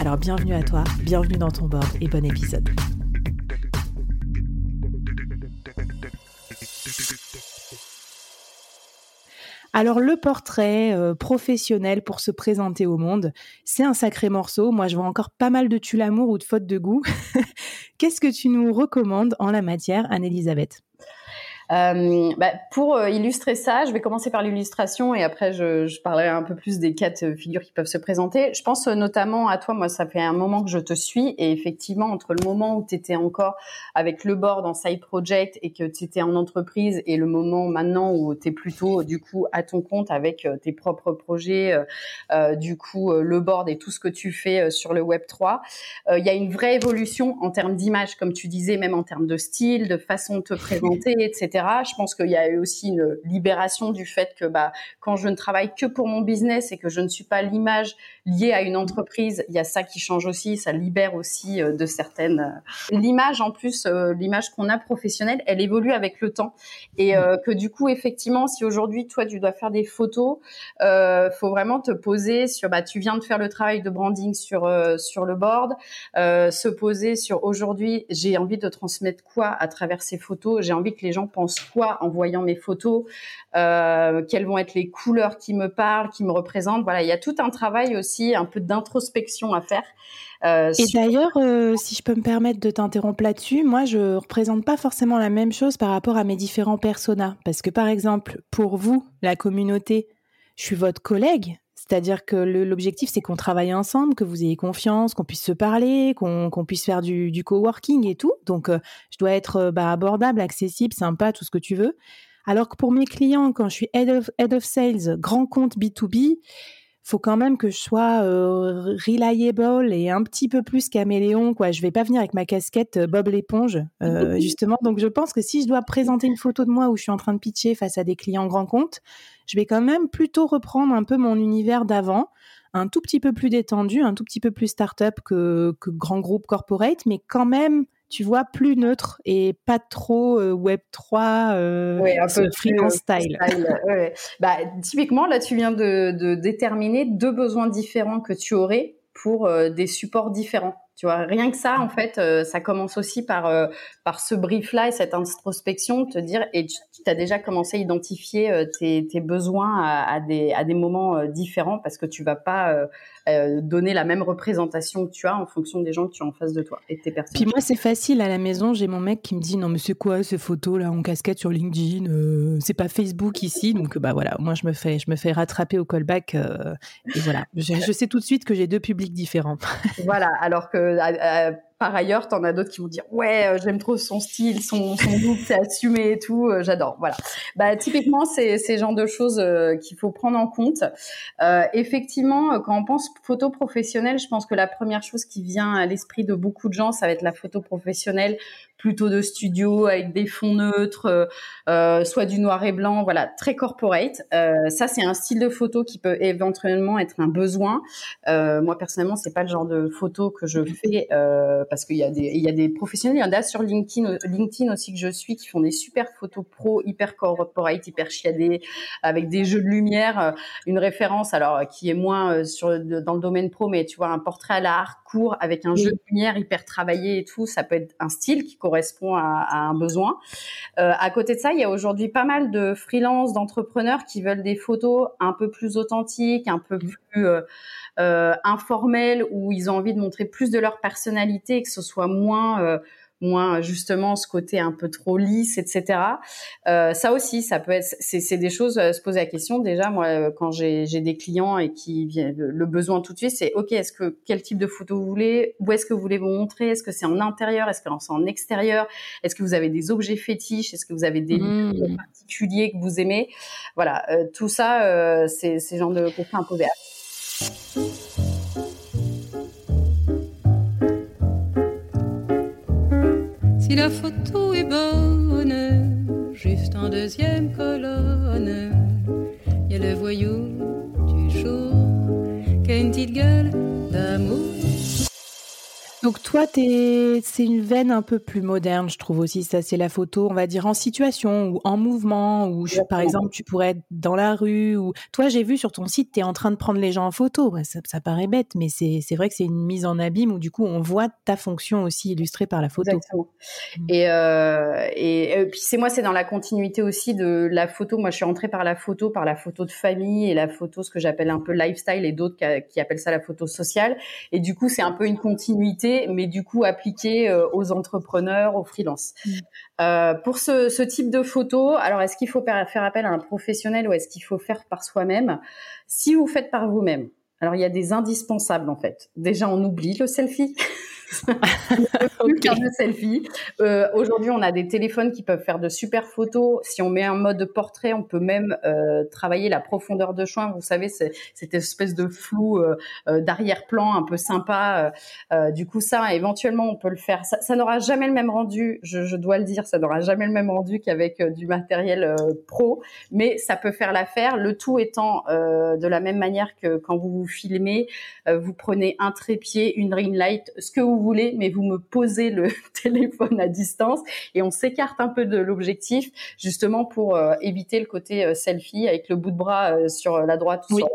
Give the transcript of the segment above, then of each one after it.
Alors bienvenue à toi, bienvenue dans ton board et bon épisode. Alors le portrait euh, professionnel pour se présenter au monde, c'est un sacré morceau. Moi, je vois encore pas mal de tue l'amour ou de faute de goût. Qu'est-ce que tu nous recommandes en la matière, Anne-Elisabeth? Bah, pour euh, illustrer ça, je vais commencer par l'illustration et après je, je, parlerai un peu plus des quatre figures qui peuvent se présenter. Je pense euh, notamment à toi, moi ça fait un moment que je te suis et effectivement entre le moment où tu étais encore avec le board en side project et que tu étais en entreprise et le moment maintenant où tu es plutôt du coup à ton compte avec tes propres projets, euh, du coup le board et tout ce que tu fais sur le Web 3, il y a une vraie évolution en termes d'image comme tu disais, même en termes de style, de façon de te présenter, etc. Je pense qu'il y a eu aussi une libération du fait que bah, quand je ne travaille que pour mon business et que je ne suis pas l'image liée à une entreprise, il y a ça qui change aussi, ça libère aussi euh, de certaines. Euh, l'image en plus, euh, l'image qu'on a professionnelle, elle évolue avec le temps et que du coup effectivement, si aujourd'hui toi tu dois faire des photos, euh, faut vraiment te poser sur, bah tu viens de faire le travail de branding sur sur le board, se poser sur aujourd'hui j'ai envie de transmettre quoi à travers ces photos, j'ai envie que les gens pensent quoi en voyant mes photos, euh, quelles vont être les couleurs qui me parlent, qui me représentent. Voilà, il y a tout un travail aussi, un peu d'introspection à faire. Euh, et d'ailleurs, euh, si je peux me permettre de t'interrompre là-dessus, moi, je représente pas forcément la même chose par rapport à mes différents personas. Parce que, par exemple, pour vous, la communauté, je suis votre collègue, c'est-à-dire que l'objectif, c'est qu'on travaille ensemble, que vous ayez confiance, qu'on puisse se parler, qu'on puisse faire du, du coworking et tout. Donc, euh, je dois être euh, bah, abordable, accessible, sympa, tout ce que tu veux. Alors que pour mes clients, quand je suis head of, head of sales, grand compte B2B, faut quand même que je sois euh, reliable et un petit peu plus caméléon quoi. Je vais pas venir avec ma casquette Bob l'éponge justement. Donc je pense que si je dois présenter une photo de moi où je suis en train de pitcher face à des clients grand compte je vais quand même plutôt reprendre un peu mon univers d'avant, un tout petit peu plus détendu, un tout petit peu plus start-up que, que grand groupe corporate, mais quand même tu vois, plus neutre et pas trop euh, Web 3, euh, un peu freelance euh, style. bah, typiquement, là, tu viens de, de, déterminer deux besoins différents que tu aurais pour des supports différents. Tu vois, rien que ça, en fait, ça commence aussi par par ce brief-là et cette introspection, te dire, et tu, as déjà commencé à identifier euh, tes, tes, besoins à, à, des, à des moments euh, différents parce que tu vas pas euh, donner la même représentation que tu as en fonction des gens que tu as en face de toi et de tes personnes. Puis moi, c'est facile à la maison. J'ai mon mec qui me dit non mais c'est quoi ces photos là en casquette sur LinkedIn C'est pas Facebook ici, donc bah voilà. Moi, je me fais je me fais rattraper au callback et voilà. Je, je, sais tout de suite que j'ai deux publics différents. voilà. Alors que I, I par ailleurs, t'en as d'autres qui vont dire ouais, euh, j'aime trop son style, son, son look, c'est assumé et tout, euh, j'adore. Voilà. Bah typiquement, c'est ces genres de choses euh, qu'il faut prendre en compte. effectivement, quand on pense photo professionnelle, je pense que la première chose qui vient à l'esprit de beaucoup de gens, ça va être la photo professionnelle plutôt de studio avec des fonds neutres, euh, euh, soit du noir et blanc, voilà, très corporate. Euh, ça, c'est un style de photo qui peut éventuellement être un besoin. moi, personnellement, c'est pas le genre de photo que je fais parce qu'il y a des il y a des professionnels, il y en a sur LinkedIn, LinkedIn aussi que je suis qui font des super photos pro, hyper corporate, hyper chiadées, avec des jeux de lumière. Une référence alors qui est moins sur dans le domaine pro, mais tu vois un portrait à l'art court avec un jeu de lumière hyper travaillé et tout, ça peut être un style qui correspond à, à un besoin. à côté de ça, il y a aujourd'hui pas mal de freelance, d'entrepreneurs qui veulent des photos un peu plus authentiques, un peu plus euh, euh, informelles, où ils ont envie de montrer plus de leur personnalité que ce soit moins euh, moins justement ce côté un peu trop lisse, etc. Euh, ça aussi, ça peut être, c'est des choses euh, se poser la question. Déjà, moi, euh, quand j'ai des clients et qui viennent, le besoin tout de suite, c'est ok, est-ce que quel type de photo vous voulez? Où est-ce que vous voulez vous montrer? Est-ce que c'est en intérieur? Est-ce que c'est en extérieur? Est-ce que vous avez des objets fétiches? Est-ce que vous avez des mmh. lieux particuliers que vous aimez? Voilà, tout ça, c'est ces genre de questions à poser. Si la photo est bonne, juste en deuxième colonne, il y a le voyou du jour qui a une petite gueule d'amour. Donc toi, c'est une veine un peu plus moderne, je trouve aussi. Ça, c'est la photo, on va dire en situation ou en mouvement, ou par exemple, tu pourrais être dans la rue. Ou toi, j'ai vu sur ton site, tu es en train de prendre les gens en photo. Ça, paraît bête, mais c'est vrai que c'est une mise en abîme où du coup, on voit ta fonction aussi illustrée par la photo. Exactement. Mmh. Et, euh, et, euh, puis c'est moi, c'est dans la continuité aussi de la photo. Moi, je suis rentrée par la photo, par la photo de famille et la photo, ce que j'appelle un peu lifestyle, et d'autres qui appellent ça la photo sociale. Et du coup, c'est un peu une continuité mais du coup appliqué euh, aux entrepreneurs, aux freelances. Mm. Euh, pour ce, ce, type de photo, alors est-ce qu'il faut faire appel à un professionnel ou est-ce qu'il faut faire par soi-même? Si vous faites par vous-même, alors il y a des indispensables en fait. Déjà, on oublie le selfie. okay. de selfie. Euh, Aujourd'hui, on a des téléphones qui peuvent faire de super photos. Si on met un mode portrait, on peut même euh, travailler la profondeur de champ. Vous savez, cette espèce de flou euh, d'arrière-plan un peu sympa. Du coup, ça, éventuellement, on peut le faire. Ça, ça n'aura jamais le même rendu. Je, je, dois le dire, ça n'aura jamais le même rendu qu'avec du matériel pro, mais ça peut faire l'affaire. Le tout étant de la même manière que quand vous vous filmez, vous prenez un trépied, une ring light, ce que vous voulez, mais vous me posez le téléphone à distance et on s'écarte un peu de l'objectif justement pour euh, éviter le côté euh, selfie avec le bout de bras euh, sur la droite. Oui.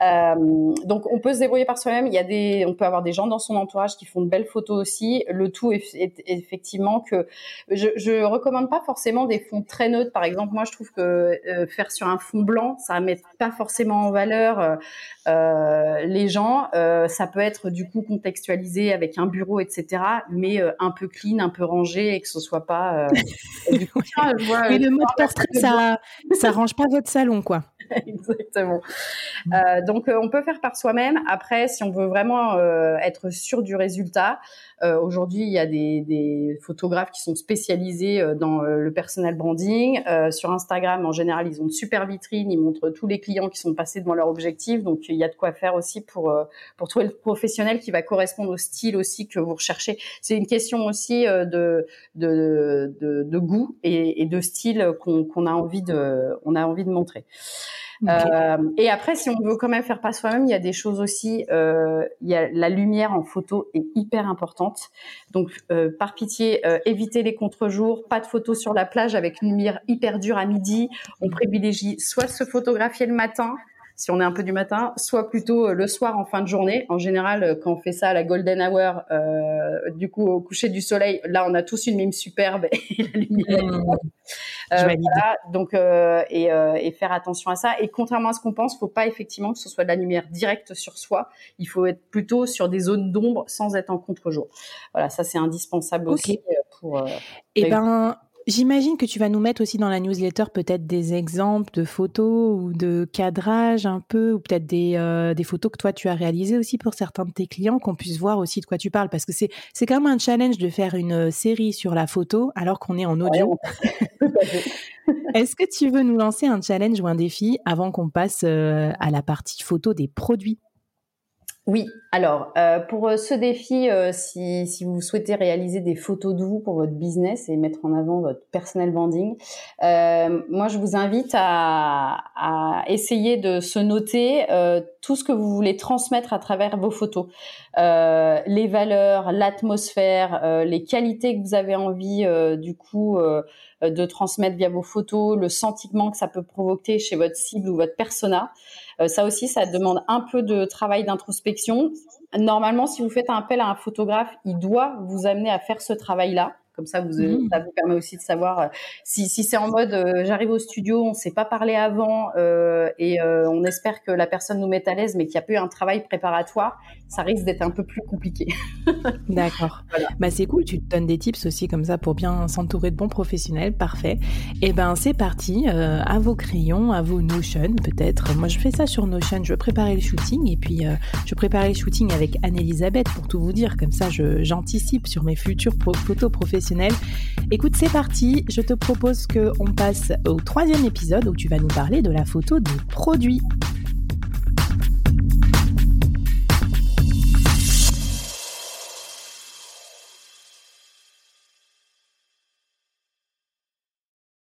donc on peut se débrouiller par soi-même. Il y a des, on peut avoir des gens dans son entourage qui font de belles photos aussi. Le tout est, effectivement que je, je recommande pas forcément des fonds très neutres. Par exemple, moi je trouve que faire sur un fond blanc, ça met pas forcément en valeur les gens. ça peut être du coup contextualisé avec un bureau, etc., mais euh, un peu clean, un peu rangé et que ce soit pas. Euh, du coup, mais le mode portrait, ça, ça range pas votre salon, quoi. Exactement. Euh, donc, on peut faire par soi-même. Après, si on veut vraiment être sûr du résultat, euh, aujourd'hui, il y a des, des, photographes qui sont spécialisés euh, dans euh, le personal branding. sur Instagram, en général, ils ont de super vitrines, ils montrent tous les clients qui sont passés devant leur objectif. Donc, il y a de quoi faire aussi pour pour trouver le professionnel qui va correspondre au style aussi que vous recherchez. C'est une question aussi de de, de, de goût et, et, de style qu'on qu'on a envie de on a envie de montrer. Euh, et après, si on veut quand même faire pas soi-même, il y a des choses aussi. Euh, il y a la lumière en photo est hyper importante. Donc, euh, par pitié, euh, évitez les contre-jours. Pas de photos sur la plage avec une lumière hyper dure à midi. On privilégie soit se photographier le matin, si on est un peu du matin, soit plutôt euh, le soir en fin de journée. En général, euh, quand on fait ça à la golden hour, euh, du coup au coucher du soleil, là on a tous une mime superbe et la lumière. Mmh. Euh, voilà, donc euh, et, et, faire attention à ça. Et contrairement à ce qu'on pense, faut pas effectivement que ce soit de la lumière directe sur soi. Il faut être plutôt sur des zones d'ombre sans être en contre-jour. Voilà, ça c'est indispensable aussi pour. et eh ben J'imagine que tu vas nous mettre aussi dans la newsletter peut-être des exemples de photos ou de cadrage un peu, ou peut-être des, euh, des photos que toi tu as réalisées aussi pour certains de tes clients, qu'on puisse voir aussi de quoi tu parles, parce que c'est c'est quand même un challenge de faire une euh, série sur la photo alors qu'on est en audio. Est-ce que tu veux nous lancer un challenge ou un défi avant qu'on passe euh, à la partie photo des produits? Oui, alors euh, pour euh, ce défi, euh, si, vous souhaitez réaliser des photos de vous pour votre business et mettre en avant votre personnel branding, moi je vous invite à, à, essayer de se noter tout ce que vous voulez transmettre à travers vos photos, les valeurs, l'atmosphère, les qualités que vous avez envie du coup de transmettre via vos photos, le sentiment que ça peut provoquer chez votre cible ou votre persona. Euh, ça aussi, ça demande un peu de travail d'introspection. Normalement, si vous faites un appel à un photographe, il doit vous amener à faire ce travail-là. Comme ça, vous, mmh. ça vous permet aussi de savoir euh, si, si c'est en mode euh, j'arrive au studio, on ne s'est pas parlé avant euh, et euh, on espère que la personne nous mette à l'aise, mais qu'il n'y a pas eu un travail préparatoire, ça risque d'être un peu plus compliqué. D'accord. Bah, c'est cool, tu te donnes des tips aussi comme ça pour bien s'entourer de bons professionnels. Parfait. Et eh ben c'est parti, à vos crayons, à vos Notion peut-être. Moi je fais ça sur Notion, je préparer le shooting et puis je préparais le shooting avec Anne-Elisabeth pour tout vous dire. Comme ça, j'anticipe sur mes futures photos professionnelles Écoute, c'est parti. Je te propose qu'on passe au troisième épisode où tu vas nous parler de la photo des produits.